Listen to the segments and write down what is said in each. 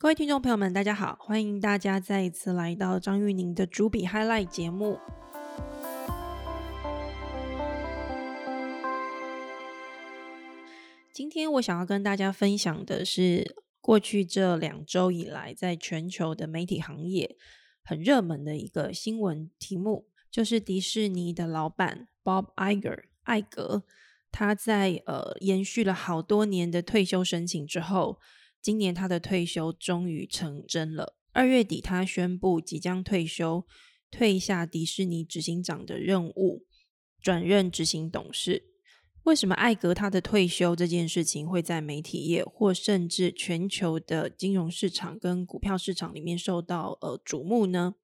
各位听众朋友们，大家好！欢迎大家再一次来到张玉宁的主笔 Highlight 节目。今天我想要跟大家分享的是，过去这两周以来，在全球的媒体行业很热门的一个新闻题目，就是迪士尼的老板 Bob Iger 艾格，他在呃延续了好多年的退休申请之后。今年他的退休终于成真了。二月底，他宣布即将退休，退下迪士尼执行长的任务，转任执行董事。为什么艾格他的退休这件事情会在媒体业或甚至全球的金融市场跟股票市场里面受到呃瞩目呢？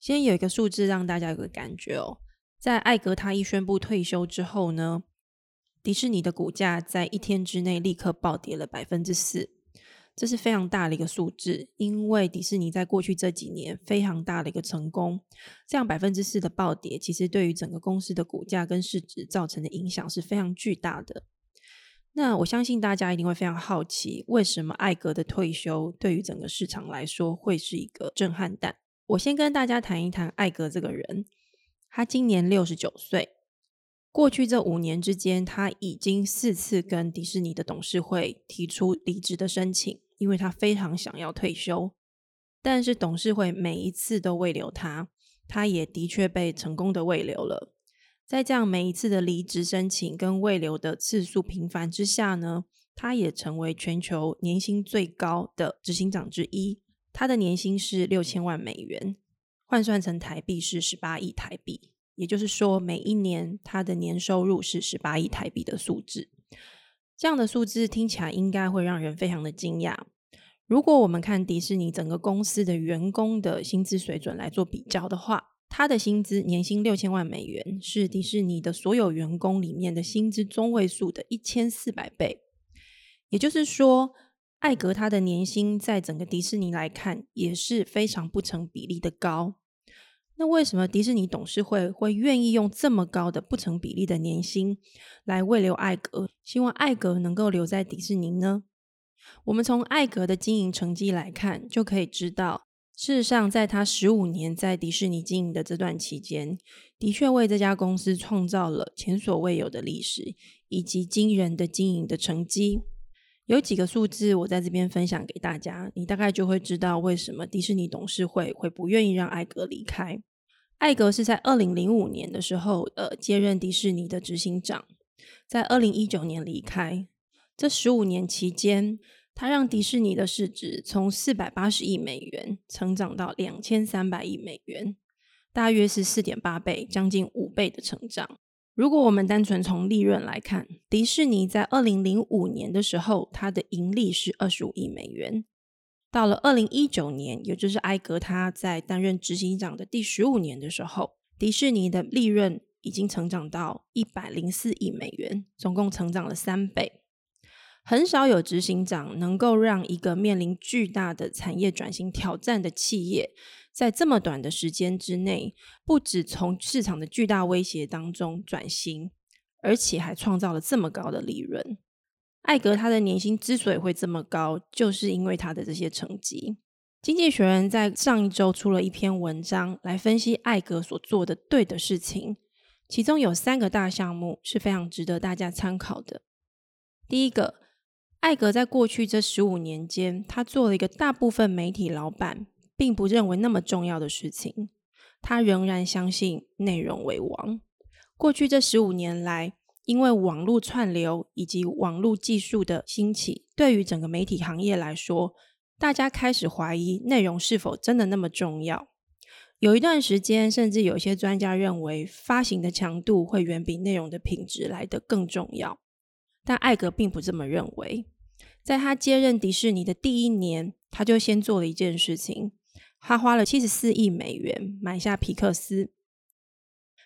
先有一个数字让大家有个感觉哦，在艾格他一宣布退休之后呢，迪士尼的股价在一天之内立刻暴跌了百分之四。这是非常大的一个数字，因为迪士尼在过去这几年非常大的一个成功，这样百分之四的暴跌，其实对于整个公司的股价跟市值造成的影响是非常巨大的。那我相信大家一定会非常好奇，为什么艾格的退休对于整个市场来说会是一个震撼弹？我先跟大家谈一谈艾格这个人，他今年六十九岁，过去这五年之间，他已经四次跟迪士尼的董事会提出离职的申请。因为他非常想要退休，但是董事会每一次都未留他，他也的确被成功的未留了。在这样每一次的离职申请跟未留的次数频繁之下呢，他也成为全球年薪最高的执行长之一。他的年薪是六千万美元，换算成台币是十八亿台币，也就是说每一年他的年收入是十八亿台币的数字。这样的数字听起来应该会让人非常的惊讶。如果我们看迪士尼整个公司的员工的薪资水准来做比较的话，他的薪资年薪六千万美元，是迪士尼的所有员工里面的薪资中位数的一千四百倍。也就是说，艾格他的年薪在整个迪士尼来看也是非常不成比例的高。那为什么迪士尼董事会会愿意用这么高的不成比例的年薪来未留艾格，希望艾格能够留在迪士尼呢？我们从艾格的经营成绩来看，就可以知道，事实上，在他十五年在迪士尼经营的这段期间，的确为这家公司创造了前所未有的历史以及惊人的经营的成绩。有几个数字，我在这边分享给大家，你大概就会知道为什么迪士尼董事会会不愿意让艾格离开。艾格是在二零零五年的时候，呃，接任迪士尼的执行长，在二零一九年离开。这十五年期间，他让迪士尼的市值从四百八十亿美元成长到两千三百亿美元，大约是四点八倍，将近五倍的成长。如果我们单纯从利润来看，迪士尼在二零零五年的时候，它的盈利是二十五亿美元。到了二零一九年，也就是埃格他在担任执行长的第十五年的时候，迪士尼的利润已经成长到一百零四亿美元，总共成长了三倍。很少有执行长能够让一个面临巨大的产业转型挑战的企业，在这么短的时间之内，不止从市场的巨大威胁当中转型，而且还创造了这么高的利润。艾格他的年薪之所以会这么高，就是因为他的这些成绩。经济学人在上一周出了一篇文章，来分析艾格所做的对的事情，其中有三个大项目是非常值得大家参考的。第一个，艾格在过去这十五年间，他做了一个大部分媒体老板并不认为那么重要的事情，他仍然相信内容为王。过去这十五年来，因为网络串流以及网络技术的兴起，对于整个媒体行业来说，大家开始怀疑内容是否真的那么重要。有一段时间，甚至有些专家认为发行的强度会远比内容的品质来得更重要。但艾格并不这么认为。在他接任迪士尼的第一年，他就先做了一件事情，他花了七十四亿美元买下皮克斯。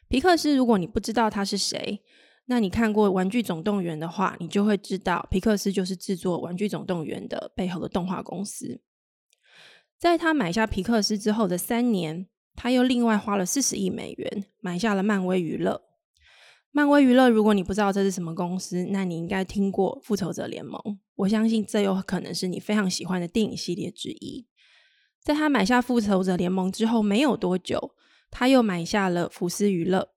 皮克斯，如果你不知道他是谁，那你看过《玩具总动员》的话，你就会知道皮克斯就是制作《玩具总动员》的背后的动画公司。在他买下皮克斯之后的三年，他又另外花了四十亿美元买下了漫威娱乐。漫威娱乐，如果你不知道这是什么公司，那你应该听过《复仇者联盟》。我相信这有可能是你非常喜欢的电影系列之一。在他买下《复仇者联盟》之后没有多久，他又买下了福斯娱乐。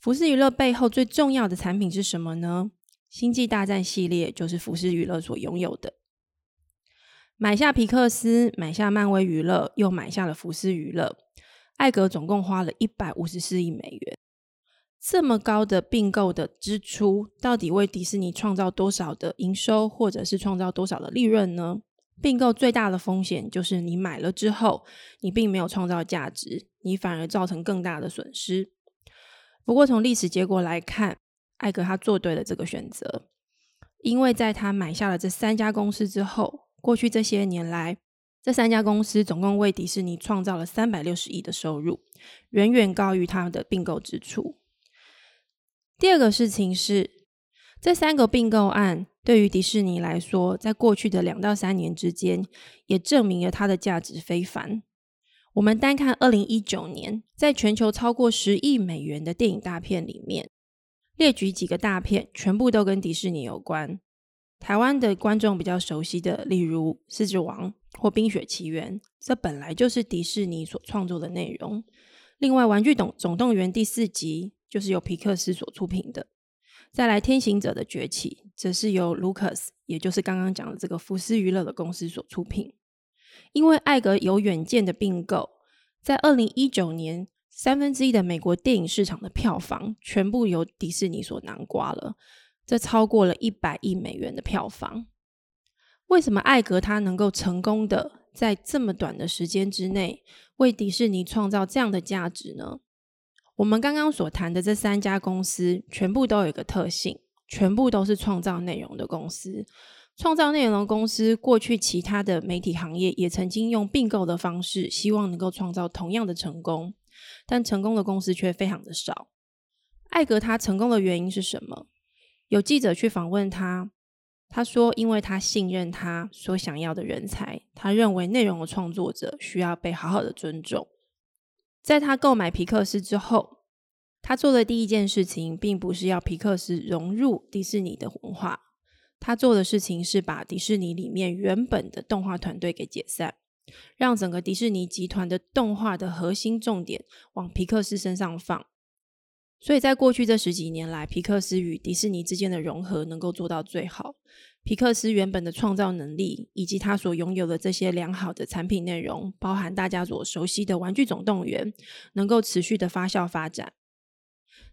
福斯娱乐背后最重要的产品是什么呢？《星际大战》系列就是福斯娱乐所拥有的。买下皮克斯，买下漫威娱乐，又买下了福斯娱乐。艾格总共花了一百五十四亿美元。这么高的并购的支出，到底为迪士尼创造多少的营收，或者是创造多少的利润呢？并购最大的风险就是你买了之后，你并没有创造价值，你反而造成更大的损失。不过从历史结果来看，艾格他做对了这个选择，因为在他买下了这三家公司之后，过去这些年来，这三家公司总共为迪士尼创造了三百六十亿的收入，远远高于他的并购支出。第二个事情是，这三个并购案对于迪士尼来说，在过去的两到三年之间，也证明了它的价值非凡。我们单看二零一九年，在全球超过十亿美元的电影大片里面，列举几个大片，全部都跟迪士尼有关。台湾的观众比较熟悉的，例如《狮子王》或《冰雪奇缘》，这本来就是迪士尼所创作的内容。另外，《玩具总总动员》第四集。就是由皮克斯所出品的，再来《天行者的崛起》则是由 Lucas，也就是刚刚讲的这个福斯娱乐的公司所出品。因为艾格有远见的并购，在二零一九年，三分之一的美国电影市场的票房全部由迪士尼所囊瓜了，这超过了一百亿美元的票房。为什么艾格他能够成功的在这么短的时间之内为迪士尼创造这样的价值呢？我们刚刚所谈的这三家公司，全部都有一个特性，全部都是创造内容的公司。创造内容的公司，过去其他的媒体行业也曾经用并购的方式，希望能够创造同样的成功，但成功的公司却非常的少。艾格他成功的原因是什么？有记者去访问他，他说，因为他信任他所想要的人才，他认为内容的创作者需要被好好的尊重。在他购买皮克斯之后，他做的第一件事情，并不是要皮克斯融入迪士尼的文化，他做的事情是把迪士尼里面原本的动画团队给解散，让整个迪士尼集团的动画的核心重点往皮克斯身上放。所以在过去这十几年来，皮克斯与迪士尼之间的融合能够做到最好。皮克斯原本的创造能力，以及他所拥有的这些良好的产品内容，包含大家所熟悉的《玩具总动员》，能够持续的发酵发展。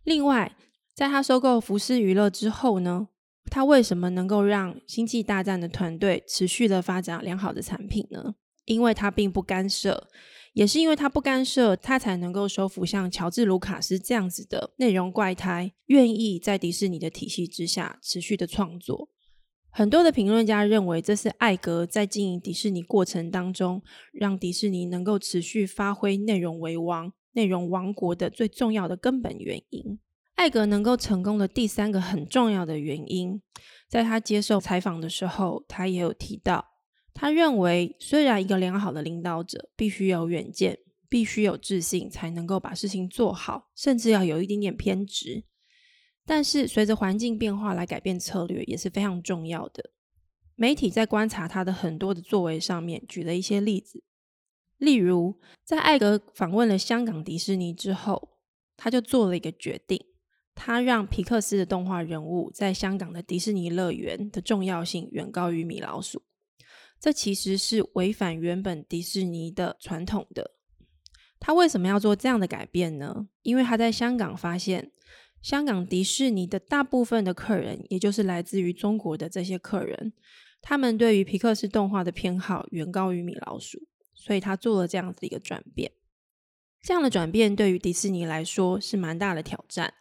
另外，在他收购福斯娱乐之后呢，他为什么能够让《星际大战》的团队持续的发展良好的产品呢？因为他并不干涉，也是因为他不干涉，他才能够收服像乔治·卢卡斯这样子的内容怪胎，愿意在迪士尼的体系之下持续的创作。很多的评论家认为，这是艾格在经营迪士尼过程当中，让迪士尼能够持续发挥内容为王、内容王国的最重要的根本原因。艾格能够成功的第三个很重要的原因，在他接受采访的时候，他也有提到，他认为虽然一个良好的领导者必须有远见，必须有自信，才能够把事情做好，甚至要有一点点偏执。但是，随着环境变化来改变策略也是非常重要的。媒体在观察他的很多的作为上面，举了一些例子。例如，在艾格访问了香港迪士尼之后，他就做了一个决定，他让皮克斯的动画人物在香港的迪士尼乐园的重要性远高于米老鼠。这其实是违反原本迪士尼的传统的。他为什么要做这样的改变呢？因为他在香港发现。香港迪士尼的大部分的客人，也就是来自于中国的这些客人，他们对于皮克斯动画的偏好远高于米老鼠，所以他做了这样子一个转变。这样的转变对于迪士尼来说是蛮大的挑战，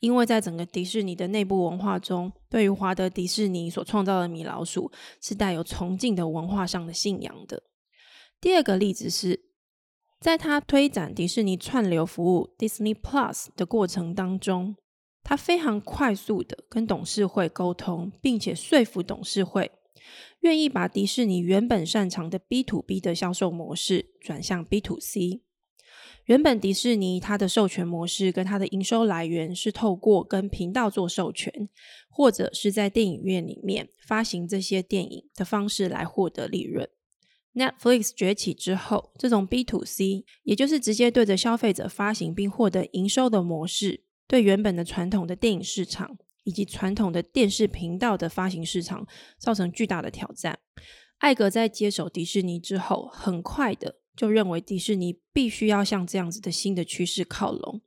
因为在整个迪士尼的内部文化中，对于华德迪士尼所创造的米老鼠是带有崇敬的文化上的信仰的。第二个例子是。在他推展迪士尼串流服务 Disney Plus 的过程当中，他非常快速的跟董事会沟通，并且说服董事会愿意把迪士尼原本擅长的 B to B 的销售模式转向 B to C。原本迪士尼它的授权模式跟它的营收来源是透过跟频道做授权，或者是在电影院里面发行这些电影的方式来获得利润。Netflix 崛起之后，这种 B to C，也就是直接对着消费者发行并获得营收的模式，对原本的传统的电影市场以及传统的电视频道的发行市场造成巨大的挑战。艾格在接手迪士尼之后，很快的。就认为迪士尼必须要向这样子的新的趋势靠拢。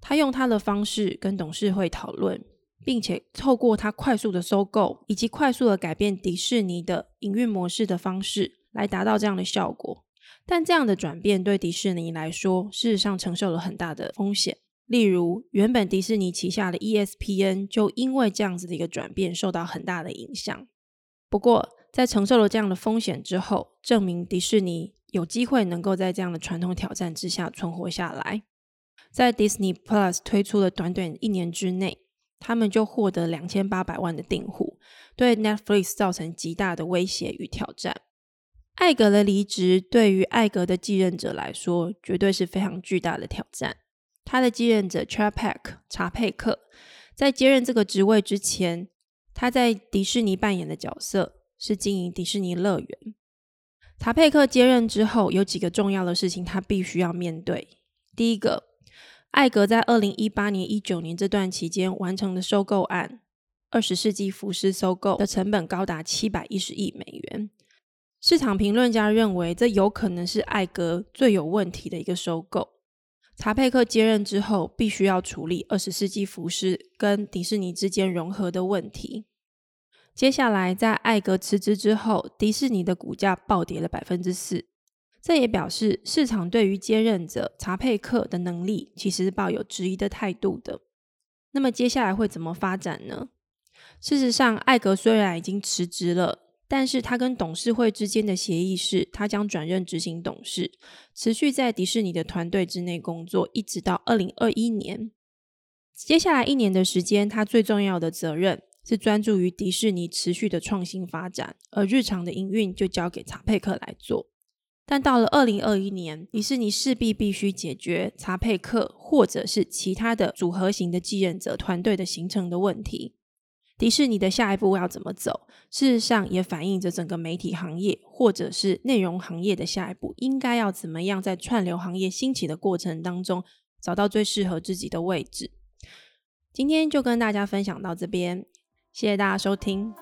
他用他的方式跟董事会讨论，并且透过他快速的收购以及快速的改变迪士尼的营运模式的方式，来达到这样的效果。但这样的转变对迪士尼来说，事实上承受了很大的风险。例如，原本迪士尼旗下的 ESPN 就因为这样子的一个转变受到很大的影响。不过，在承受了这样的风险之后，证明迪士尼。有机会能够在这样的传统挑战之下存活下来，在 Disney Plus 推出的短短一年之内，他们就获得两千八百万的订户，对 Netflix 造成极大的威胁与挑战。艾格的离职对于艾格的继任者来说，绝对是非常巨大的挑战。他的继任者 Chapek 查佩克在接任这个职位之前，他在迪士尼扮演的角色是经营迪士尼乐园。查佩克接任之后，有几个重要的事情他必须要面对。第一个，艾格在二零一八年、一九年这段期间完成的收购案——二十世纪福斯收购的成本高达七百一十亿美元。市场评论家认为，这有可能是艾格最有问题的一个收购。查佩克接任之后，必须要处理二十世纪福斯跟迪士尼之间融合的问题。接下来，在艾格辞职之后，迪士尼的股价暴跌了百分之四。这也表示市场对于接任者查佩克的能力其实是抱有质疑的态度的。那么接下来会怎么发展呢？事实上，艾格虽然已经辞职了，但是他跟董事会之间的协议是，他将转任执行董事，持续在迪士尼的团队之内工作，一直到二零二一年。接下来一年的时间，他最重要的责任。是专注于迪士尼持续的创新发展，而日常的营运就交给查佩克来做。但到了二零二一年，迪士尼势必必须解决查佩克或者是其他的组合型的继任者团队的形成的问题。迪士尼的下一步要怎么走？事实上也反映着整个媒体行业或者是内容行业的下一步应该要怎么样在串流行业兴起的过程当中找到最适合自己的位置。今天就跟大家分享到这边。谢谢大家收听。